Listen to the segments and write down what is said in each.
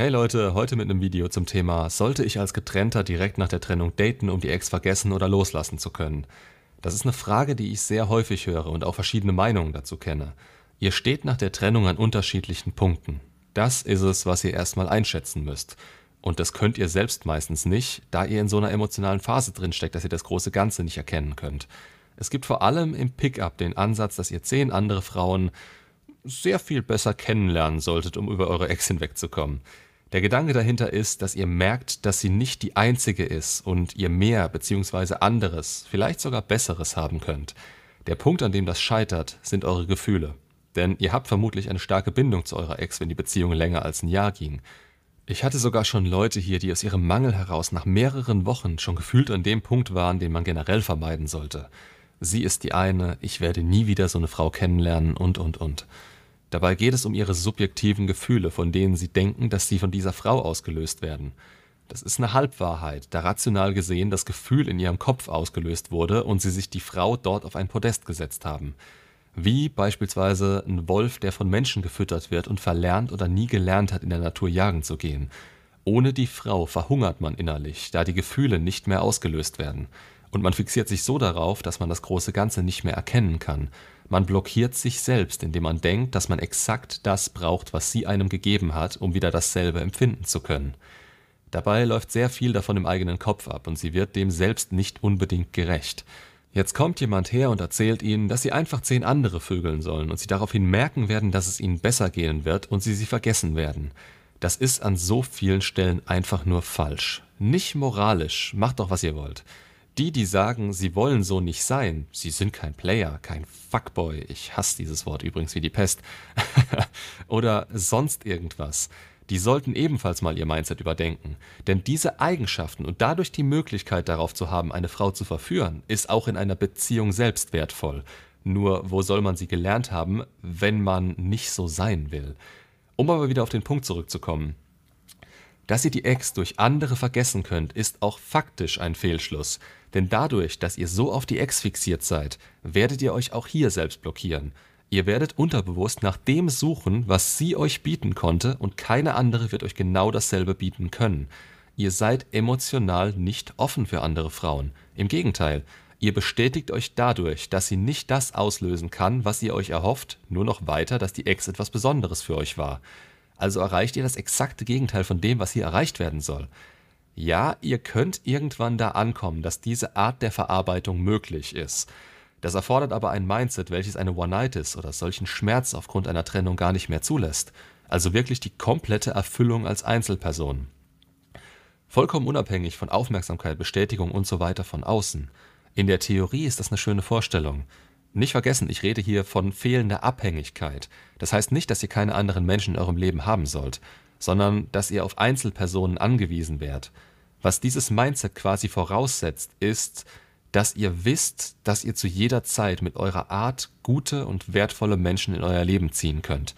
Hey Leute, heute mit einem Video zum Thema Sollte ich als Getrennter direkt nach der Trennung daten, um die Ex vergessen oder loslassen zu können? Das ist eine Frage, die ich sehr häufig höre und auch verschiedene Meinungen dazu kenne. Ihr steht nach der Trennung an unterschiedlichen Punkten. Das ist es, was ihr erstmal einschätzen müsst. Und das könnt ihr selbst meistens nicht, da ihr in so einer emotionalen Phase drinsteckt, dass ihr das große Ganze nicht erkennen könnt. Es gibt vor allem im Pickup den Ansatz, dass ihr zehn andere Frauen sehr viel besser kennenlernen solltet, um über eure Ex hinwegzukommen. Der Gedanke dahinter ist, dass ihr merkt, dass sie nicht die einzige ist und ihr mehr bzw. anderes, vielleicht sogar besseres haben könnt. Der Punkt, an dem das scheitert, sind eure Gefühle. Denn ihr habt vermutlich eine starke Bindung zu eurer Ex, wenn die Beziehung länger als ein Jahr ging. Ich hatte sogar schon Leute hier, die aus ihrem Mangel heraus nach mehreren Wochen schon gefühlt an dem Punkt waren, den man generell vermeiden sollte. Sie ist die eine, ich werde nie wieder so eine Frau kennenlernen und und und. Dabei geht es um ihre subjektiven Gefühle, von denen sie denken, dass sie von dieser Frau ausgelöst werden. Das ist eine Halbwahrheit, da rational gesehen das Gefühl in ihrem Kopf ausgelöst wurde und sie sich die Frau dort auf ein Podest gesetzt haben. Wie beispielsweise ein Wolf, der von Menschen gefüttert wird und verlernt oder nie gelernt hat, in der Natur jagen zu gehen. Ohne die Frau verhungert man innerlich, da die Gefühle nicht mehr ausgelöst werden. Und man fixiert sich so darauf, dass man das große Ganze nicht mehr erkennen kann. Man blockiert sich selbst, indem man denkt, dass man exakt das braucht, was sie einem gegeben hat, um wieder dasselbe empfinden zu können. Dabei läuft sehr viel davon im eigenen Kopf ab und sie wird dem selbst nicht unbedingt gerecht. Jetzt kommt jemand her und erzählt ihnen, dass sie einfach zehn andere vögeln sollen und sie daraufhin merken werden, dass es ihnen besser gehen wird und sie sie vergessen werden. Das ist an so vielen Stellen einfach nur falsch. Nicht moralisch, macht doch was ihr wollt. Die, die sagen, sie wollen so nicht sein, sie sind kein Player, kein Fuckboy, ich hasse dieses Wort übrigens wie die Pest, oder sonst irgendwas, die sollten ebenfalls mal ihr Mindset überdenken. Denn diese Eigenschaften und dadurch die Möglichkeit darauf zu haben, eine Frau zu verführen, ist auch in einer Beziehung selbst wertvoll. Nur wo soll man sie gelernt haben, wenn man nicht so sein will? Um aber wieder auf den Punkt zurückzukommen. Dass ihr die Ex durch andere vergessen könnt, ist auch faktisch ein Fehlschluss. Denn dadurch, dass ihr so auf die Ex fixiert seid, werdet ihr euch auch hier selbst blockieren. Ihr werdet unterbewusst nach dem suchen, was sie euch bieten konnte, und keine andere wird euch genau dasselbe bieten können. Ihr seid emotional nicht offen für andere Frauen. Im Gegenteil, ihr bestätigt euch dadurch, dass sie nicht das auslösen kann, was ihr euch erhofft, nur noch weiter, dass die Ex etwas Besonderes für euch war. Also erreicht ihr das exakte Gegenteil von dem, was hier erreicht werden soll. Ja, ihr könnt irgendwann da ankommen, dass diese Art der Verarbeitung möglich ist. Das erfordert aber ein Mindset, welches eine One-Nightis oder solchen Schmerz aufgrund einer Trennung gar nicht mehr zulässt. Also wirklich die komplette Erfüllung als Einzelperson. Vollkommen unabhängig von Aufmerksamkeit, Bestätigung und so weiter von außen. In der Theorie ist das eine schöne Vorstellung. Nicht vergessen, ich rede hier von fehlender Abhängigkeit. Das heißt nicht, dass ihr keine anderen Menschen in eurem Leben haben sollt, sondern dass ihr auf Einzelpersonen angewiesen werdet. Was dieses Mindset quasi voraussetzt, ist, dass ihr wisst, dass ihr zu jeder Zeit mit eurer Art gute und wertvolle Menschen in euer Leben ziehen könnt.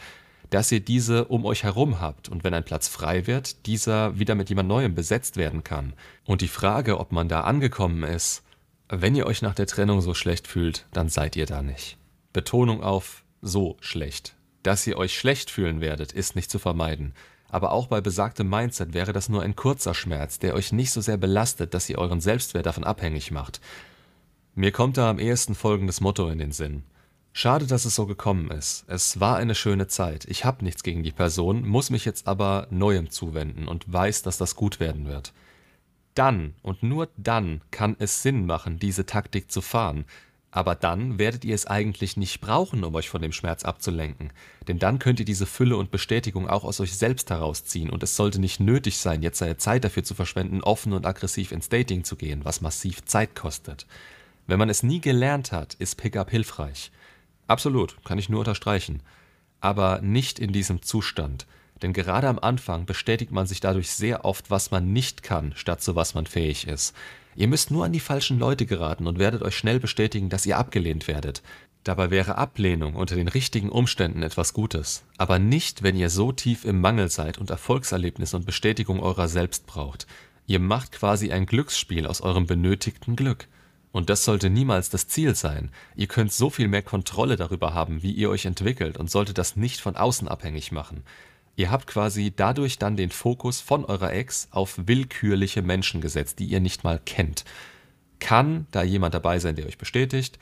Dass ihr diese um euch herum habt und wenn ein Platz frei wird, dieser wieder mit jemand Neuem besetzt werden kann. Und die Frage, ob man da angekommen ist, wenn ihr euch nach der Trennung so schlecht fühlt, dann seid ihr da nicht. Betonung auf so schlecht. Dass ihr euch schlecht fühlen werdet, ist nicht zu vermeiden. Aber auch bei besagtem Mindset wäre das nur ein kurzer Schmerz, der euch nicht so sehr belastet, dass ihr euren Selbstwert davon abhängig macht. Mir kommt da am ehesten folgendes Motto in den Sinn. Schade, dass es so gekommen ist. Es war eine schöne Zeit. Ich habe nichts gegen die Person, muss mich jetzt aber Neuem zuwenden und weiß, dass das gut werden wird. Dann und nur dann kann es Sinn machen, diese Taktik zu fahren. Aber dann werdet ihr es eigentlich nicht brauchen, um euch von dem Schmerz abzulenken. Denn dann könnt ihr diese Fülle und Bestätigung auch aus euch selbst herausziehen und es sollte nicht nötig sein, jetzt seine Zeit dafür zu verschwenden, offen und aggressiv ins Dating zu gehen, was massiv Zeit kostet. Wenn man es nie gelernt hat, ist Pickup hilfreich. Absolut, kann ich nur unterstreichen. Aber nicht in diesem Zustand. Denn gerade am Anfang bestätigt man sich dadurch sehr oft, was man nicht kann, statt zu was man fähig ist. Ihr müsst nur an die falschen Leute geraten und werdet euch schnell bestätigen, dass ihr abgelehnt werdet. Dabei wäre Ablehnung unter den richtigen Umständen etwas Gutes, aber nicht, wenn ihr so tief im Mangel seid und Erfolgserlebnis und Bestätigung eurer selbst braucht. Ihr macht quasi ein Glücksspiel aus eurem benötigten Glück. Und das sollte niemals das Ziel sein. Ihr könnt so viel mehr Kontrolle darüber haben, wie ihr euch entwickelt und solltet das nicht von außen abhängig machen. Ihr habt quasi dadurch dann den Fokus von eurer Ex auf willkürliche Menschen gesetzt, die ihr nicht mal kennt. Kann da jemand dabei sein, der euch bestätigt?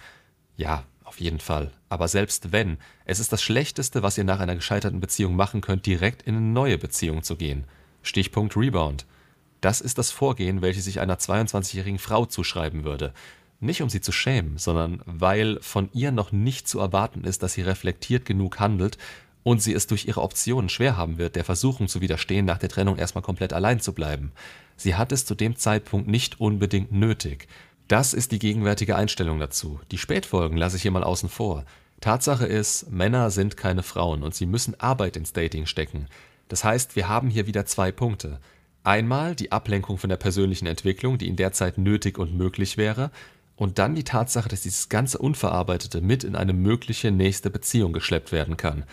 Ja, auf jeden Fall. Aber selbst wenn, es ist das Schlechteste, was ihr nach einer gescheiterten Beziehung machen könnt, direkt in eine neue Beziehung zu gehen. Stichpunkt Rebound. Das ist das Vorgehen, welches ich einer 22-jährigen Frau zuschreiben würde. Nicht um sie zu schämen, sondern weil von ihr noch nicht zu erwarten ist, dass sie reflektiert genug handelt und sie es durch ihre Optionen schwer haben wird, der Versuchung zu widerstehen, nach der Trennung erstmal komplett allein zu bleiben. Sie hat es zu dem Zeitpunkt nicht unbedingt nötig. Das ist die gegenwärtige Einstellung dazu. Die Spätfolgen lasse ich hier mal außen vor. Tatsache ist, Männer sind keine Frauen und sie müssen Arbeit ins Dating stecken. Das heißt, wir haben hier wieder zwei Punkte. Einmal die Ablenkung von der persönlichen Entwicklung, die in der Zeit nötig und möglich wäre, und dann die Tatsache, dass dieses ganze Unverarbeitete mit in eine mögliche nächste Beziehung geschleppt werden kann.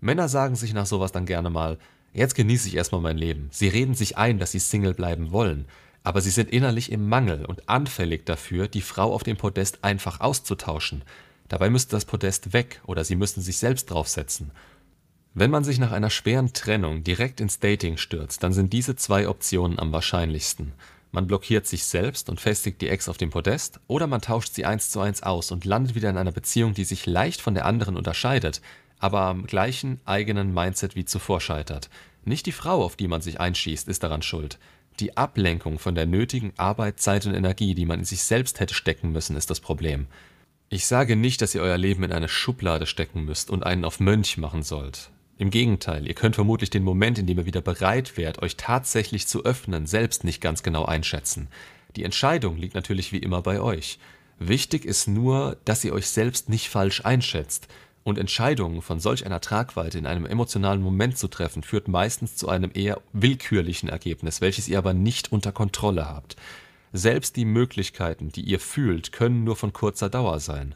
Männer sagen sich nach sowas dann gerne mal, jetzt genieße ich erstmal mein Leben. Sie reden sich ein, dass sie Single bleiben wollen, aber sie sind innerlich im Mangel und anfällig dafür, die Frau auf dem Podest einfach auszutauschen. Dabei müsste das Podest weg oder sie müssten sich selbst draufsetzen. Wenn man sich nach einer schweren Trennung direkt ins Dating stürzt, dann sind diese zwei Optionen am wahrscheinlichsten. Man blockiert sich selbst und festigt die Ex auf dem Podest, oder man tauscht sie eins zu eins aus und landet wieder in einer Beziehung, die sich leicht von der anderen unterscheidet, aber am gleichen eigenen Mindset wie zuvor scheitert. Nicht die Frau, auf die man sich einschießt, ist daran schuld. Die Ablenkung von der nötigen Arbeit, Zeit und Energie, die man in sich selbst hätte stecken müssen, ist das Problem. Ich sage nicht, dass ihr euer Leben in eine Schublade stecken müsst und einen auf Mönch machen sollt. Im Gegenteil, ihr könnt vermutlich den Moment, in dem ihr wieder bereit wärt, euch tatsächlich zu öffnen, selbst nicht ganz genau einschätzen. Die Entscheidung liegt natürlich wie immer bei euch. Wichtig ist nur, dass ihr euch selbst nicht falsch einschätzt. Und Entscheidungen von solch einer Tragweite in einem emotionalen Moment zu treffen, führt meistens zu einem eher willkürlichen Ergebnis, welches ihr aber nicht unter Kontrolle habt. Selbst die Möglichkeiten, die ihr fühlt, können nur von kurzer Dauer sein.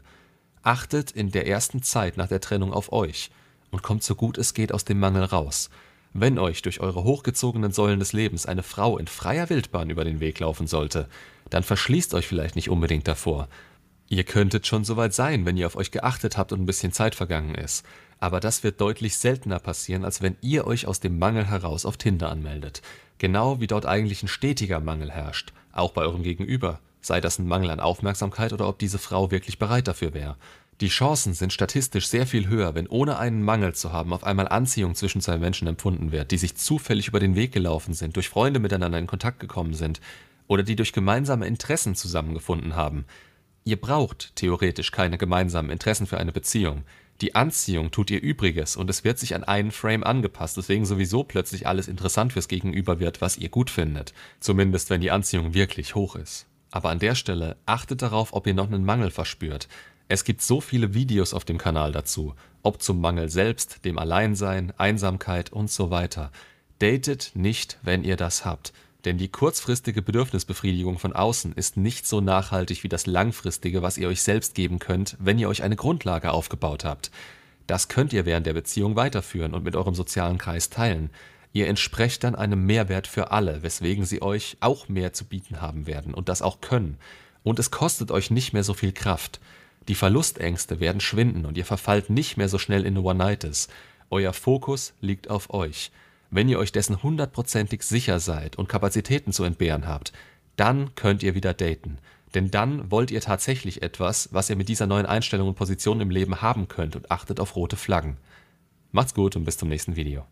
Achtet in der ersten Zeit nach der Trennung auf euch und kommt so gut es geht aus dem Mangel raus. Wenn euch durch eure hochgezogenen Säulen des Lebens eine Frau in freier Wildbahn über den Weg laufen sollte, dann verschließt euch vielleicht nicht unbedingt davor. Ihr könntet schon soweit sein, wenn ihr auf euch geachtet habt und ein bisschen Zeit vergangen ist. Aber das wird deutlich seltener passieren, als wenn ihr euch aus dem Mangel heraus auf Tinder anmeldet. Genau wie dort eigentlich ein stetiger Mangel herrscht, auch bei eurem Gegenüber, sei das ein Mangel an Aufmerksamkeit oder ob diese Frau wirklich bereit dafür wäre. Die Chancen sind statistisch sehr viel höher, wenn ohne einen Mangel zu haben auf einmal Anziehung zwischen zwei Menschen empfunden wird, die sich zufällig über den Weg gelaufen sind, durch Freunde miteinander in Kontakt gekommen sind oder die durch gemeinsame Interessen zusammengefunden haben. Ihr braucht theoretisch keine gemeinsamen Interessen für eine Beziehung. Die Anziehung tut ihr Übriges und es wird sich an einen Frame angepasst, weswegen sowieso plötzlich alles interessant fürs Gegenüber wird, was ihr gut findet. Zumindest wenn die Anziehung wirklich hoch ist. Aber an der Stelle achtet darauf, ob ihr noch einen Mangel verspürt. Es gibt so viele Videos auf dem Kanal dazu, ob zum Mangel selbst, dem Alleinsein, Einsamkeit und so weiter. Datet nicht, wenn ihr das habt, denn die kurzfristige Bedürfnisbefriedigung von außen ist nicht so nachhaltig wie das langfristige, was ihr euch selbst geben könnt, wenn ihr euch eine Grundlage aufgebaut habt. Das könnt ihr während der Beziehung weiterführen und mit eurem sozialen Kreis teilen. Ihr entsprecht dann einem Mehrwert für alle, weswegen sie euch auch mehr zu bieten haben werden und das auch können. Und es kostet euch nicht mehr so viel Kraft. Die Verlustängste werden schwinden und ihr verfallt nicht mehr so schnell in One-Nights. Euer Fokus liegt auf euch. Wenn ihr euch dessen hundertprozentig sicher seid und Kapazitäten zu entbehren habt, dann könnt ihr wieder daten. Denn dann wollt ihr tatsächlich etwas, was ihr mit dieser neuen Einstellung und Position im Leben haben könnt und achtet auf rote Flaggen. Macht's gut und bis zum nächsten Video.